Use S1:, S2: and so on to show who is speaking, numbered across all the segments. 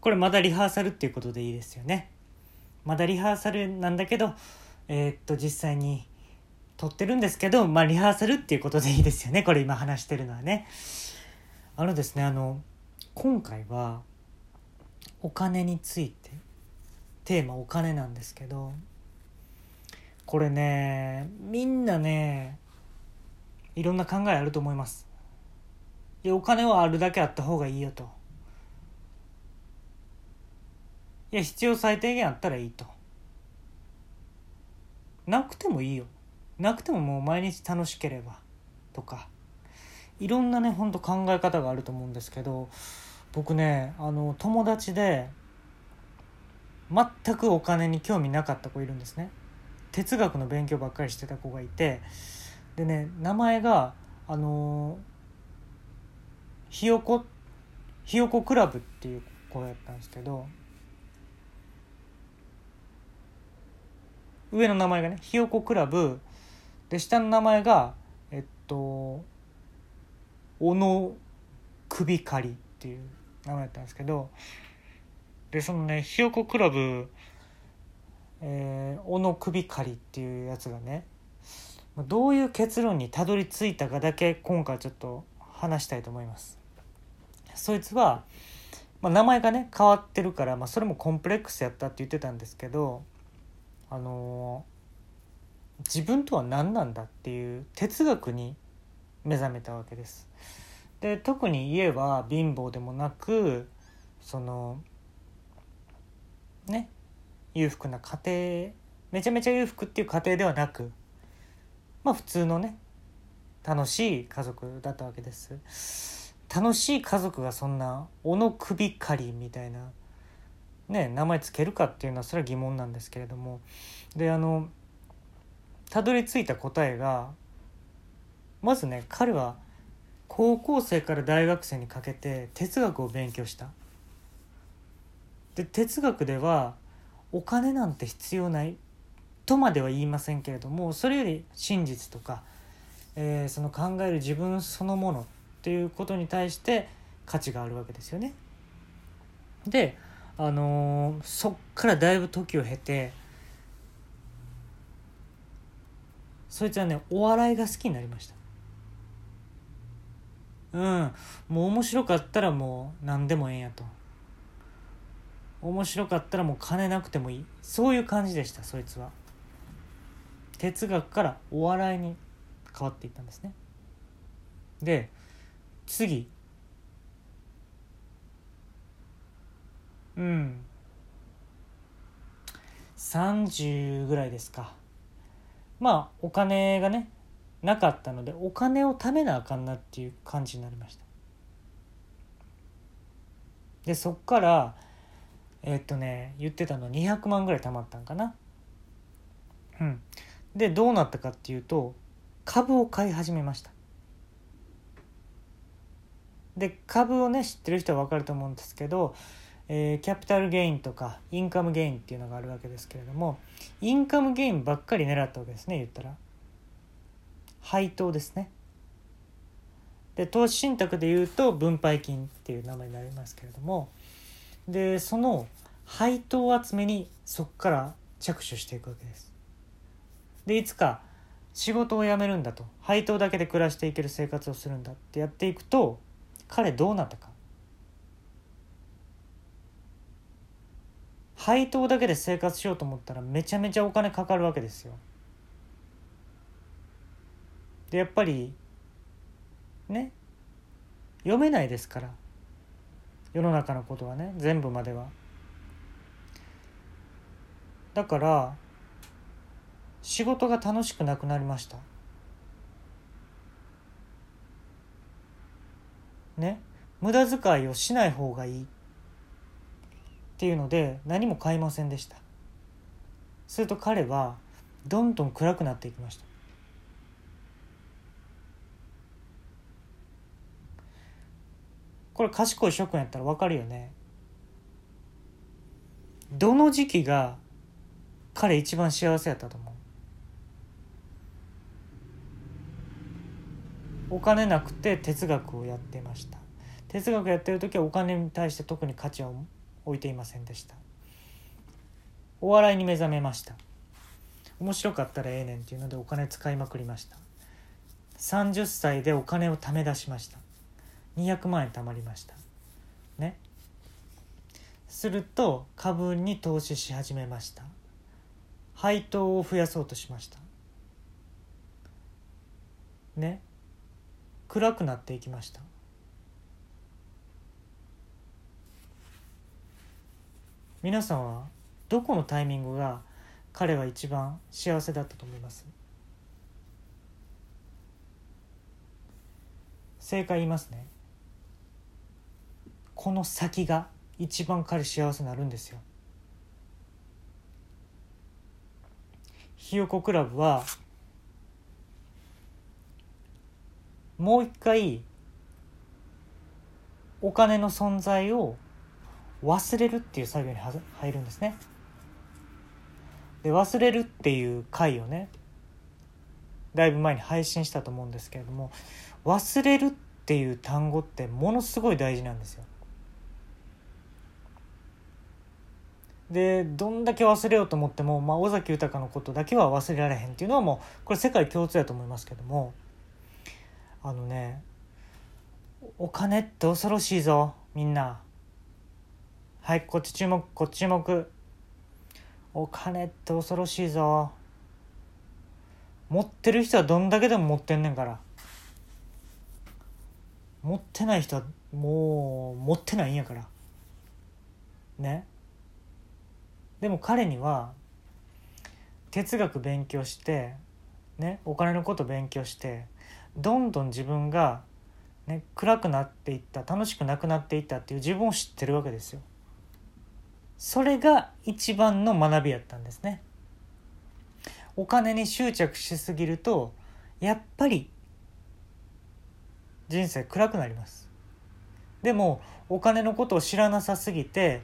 S1: これまだリハーサルっていうことでいいですよね。まだリハーサルなんだけどえーっと実際に撮ってるんですけどまあリハーサルっていうことでいいですよね。これ今話してるのはね。あのですねあの今回はお金についてテーマお金なんですけどこれねみんなねいろんな考えあると思います。いやお金はあるだけあった方がいいよと。いや必要最低限あったらいいと。なくてもいいよ。なくてももう毎日楽しければ。とか。いろんなねほんと考え方があると思うんですけど僕ねあの友達で全くお金に興味なかった子いるんですね。哲学の勉強ばっかりしてた子がいて。でね名前があのひよこひよこクラブっていう子やったんですけど上の名前がねひよこクラブ。で下の名前がえっと小野首狩りっていう名前だったんですけど。でそのねひよこクラブ、えー、小野首狩りっていうやつがねどういう結論にたどり着いたかだけ今回ちょっと話したいと思います。そいつは、まあ、名前がね変わってるから、まあ、それもコンプレックスやったって言ってたんですけどあの、自分とは何なんだっていう哲学に目覚めたわけです。で特に家は貧乏でもなくそのね裕福な家庭めちゃめちゃ裕福っていう家庭ではなくまあ普通のね楽しい家族だったわけです。楽しい家族がそんな小野首狩りみたいなね名前つけるかっていうのはそれは疑問なんですけれどもであのたどり着いた答えがまずね彼は高校生から大学生にかけて哲学を勉強したで哲学ではお金なんて必要ないとまでは言いませんけれどもそれより真実とか、えー、その考える自分そのものっていうことに対して価値があるわけですよね。であのー、そっからだいぶ時を経てそいつはねお笑いが好きになりました。うん。もう面白かったらもう何でもええんやと。面白かったらもう金なくてもいい。そういう感じでしたそいつは。哲学からお笑いに変わっていったんですね。で次。うん。30ぐらいですか。まあお金がねなかったのでお金を貯めなあかんなっていう感じになりました。でそっからえっとね言ってたの200万ぐらい貯まったんかな。うん。でどうなったかっていうと株を買い始めました。で株をね知ってる人は分かると思うんですけど、えー、キャピタルゲインとかインカムゲインっていうのがあるわけですけれどもインカムゲインばっかり狙ったわけですね言ったら。配当ですね。で投資信託でいうと分配金っていう名前になりますけれどもでその配当集めにそこから着手していくわけです。でいつか仕事を辞めるんだと。配当だけで暮らしていける生活をするんだってやっていくと彼どうなったか。配当だけで生活しようと思ったらめちゃめちゃお金かかるわけですよ。でやっぱりね読めないですから。世の中のことはね全部までは。だから仕事が楽しくなくなりました。ね無駄遣いをしない方がいい。っていうので何も買いませんでした。すると彼はどんどん暗くなっていきました。これ賢い諸君やったら分かるよね。どの時期が彼一番幸せやったと思う？お金なくて哲学をやってました。哲学やってる時はお金に対して特に価値を置いていませんでした。お笑いに目覚めました。面白かったらええねんっていうのでお金使いまくりました。30歳でお金を貯め出しました。200万円貯まりました。ね。すると株に投資し始めました。配当を増やそうとしました。ね。暗くなっていきました。皆さんはどこのタイミングが彼は一番幸せだったと思います？正解言いますね。この先が一番彼幸せになるんですよ。ひよこクラブはもう一回お金の存在を忘れるっていう作業に入るんですね。で忘れるっていう回をねだいぶ前に配信したと思うんですけれども忘れるっていう単語ってものすごい大事なんですよ。でどんだけ忘れようと思っても、まあ、尾崎豊のことだけは忘れられへんっていうのはもうこれ世界共通だと思いますけどもあのねお金って恐ろしいぞみんなはいこっち注目こっち注目。お金って恐ろしいぞ。持ってる人はどんだけでも持ってんねんから。持ってない人はもう持ってないんやから。ね。でも彼には哲学勉強してねお金のこと勉強してどんどん自分が、ね、暗くなっていった楽しくなくなっていったっていう自分を知ってるわけですよ。それが一番の学びやったんですね。お金に執着しすぎるとやっぱり人生暗くなります。でもお金のことを知らなさすぎて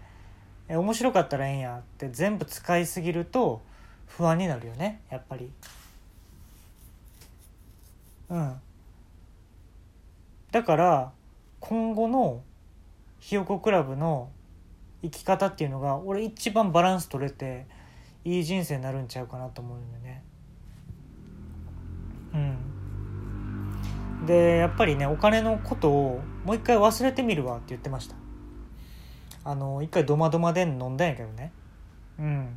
S1: 面白かったらええんやって全部使いすぎると不安になるよねやっぱり。うんだから今後のひよこクラブの生き方っていうのが俺一番バランス取れていい人生になるんちゃうかなと思うんだよね。うん、でやっぱりねお金のことをもう一回忘れてみるわって言ってました。あの一回ドマドマで飲んだんやけどね。うん、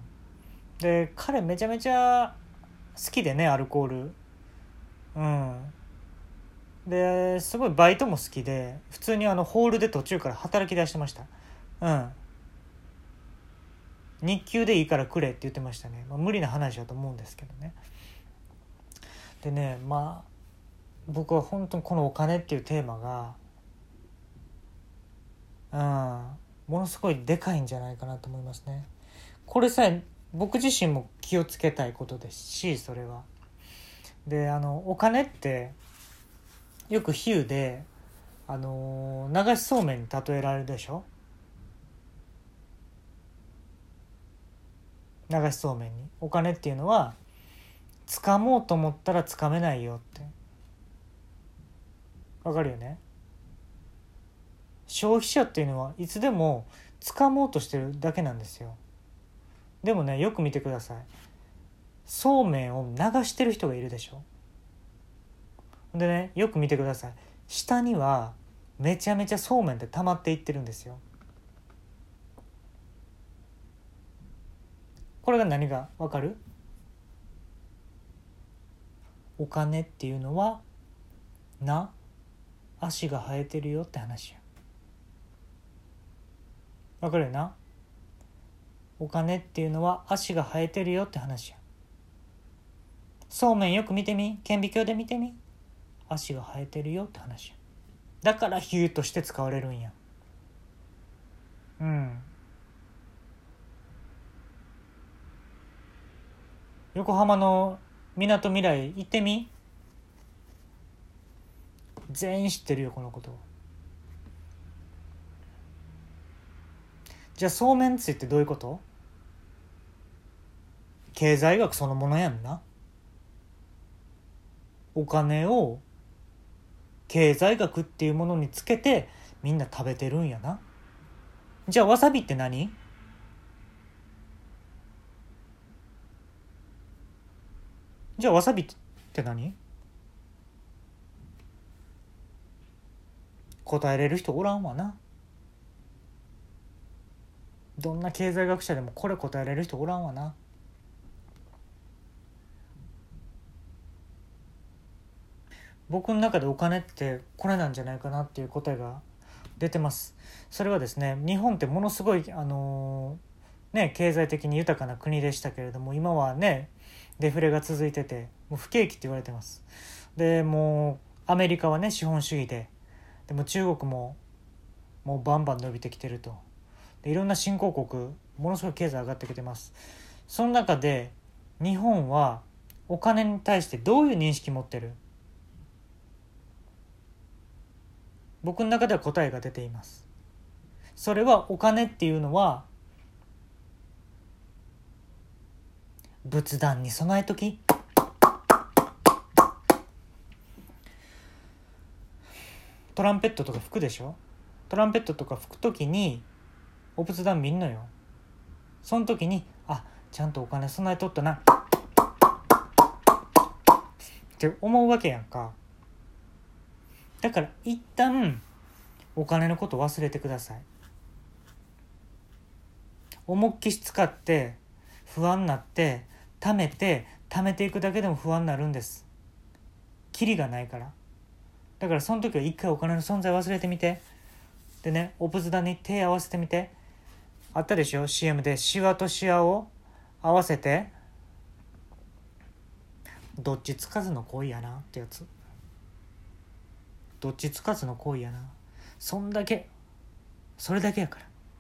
S1: で彼めちゃめちゃ好きでねアルコール。うんですごいバイトも好きで普通にあのホールで途中から働き出してましたうん日給でいいからくれって言ってましたね、まあ、無理な話だと思うんですけどね。でねまあ僕は本当にこのお金っていうテーマがうんものすごいでかいんじゃないかなと思いますね。これさえ僕自身も気をつけたいことですしそれは。であのお金ってよく比喩であの流しそうめんに例えられるでしょ？流しそうめんに。お金っていうのは掴もうと思ったら掴めないよって。わかるよね？消費者っていうのはいつでも掴もうとしてるだけなんですよ。でもねよく見てください。そうめんを流してる人がいるでしょ？でねよく見てください。下にはめちゃめちゃそうめんって溜まっていってるんですよ。これが何がわかる？お金っていうのはな足が生えてるよって話や。わかるよな？お金っていうのは足が生えてるよって話や。そうめんよく見てみ。顕微鏡で見てみ。足が生えてるよって話や。だから比喩として使われるんや。うん。横浜のみなとみらい行ってみ？全員知ってるよこのこと。じゃあそうめんついってどういうこと？経済学そのものやんな。お金を経済学っていうものにつけてみんな食べてるんやな。じゃあわさびって何？じゃあわさびって何？答えれる人おらんわな。どんな経済学者でもこれ答えれる人おらんわな。僕の中でお金ってこれなんじゃないかなっていう答えが出てます。それはですね日本ってものすごいあのー、ね経済的に豊かな国でしたけれども今はねデフレが続いててもう不景気って言われてます。でもうアメリカはね資本主義で。でも中国ももうバンバン伸びてきてると。でいろんな新興国ものすごい経済上がってきてます。その中で日本はお金に対してどういう認識持ってる？僕の中では答えが出ています。それはお金っていうのは仏壇に備えとき。トランペットとか吹くでしょ？トランペットとか吹く時にお仏壇見んのよ。その時にあちゃんとお金備えとったな。って思うわけやんか。だから一旦お金のこと忘れてください。思っきし使って不安になって貯めて貯めていくだけでも不安になるんです。キリがないから。だからその時は一回お金の存在忘れてみて。でねお仏壇に手合わせてみて。あったでしょ？CM で。シワとシワを合わせて。どっちつかずの恋やなってやつ。どっちつかずの恋やな。そんだけ。それだけやから。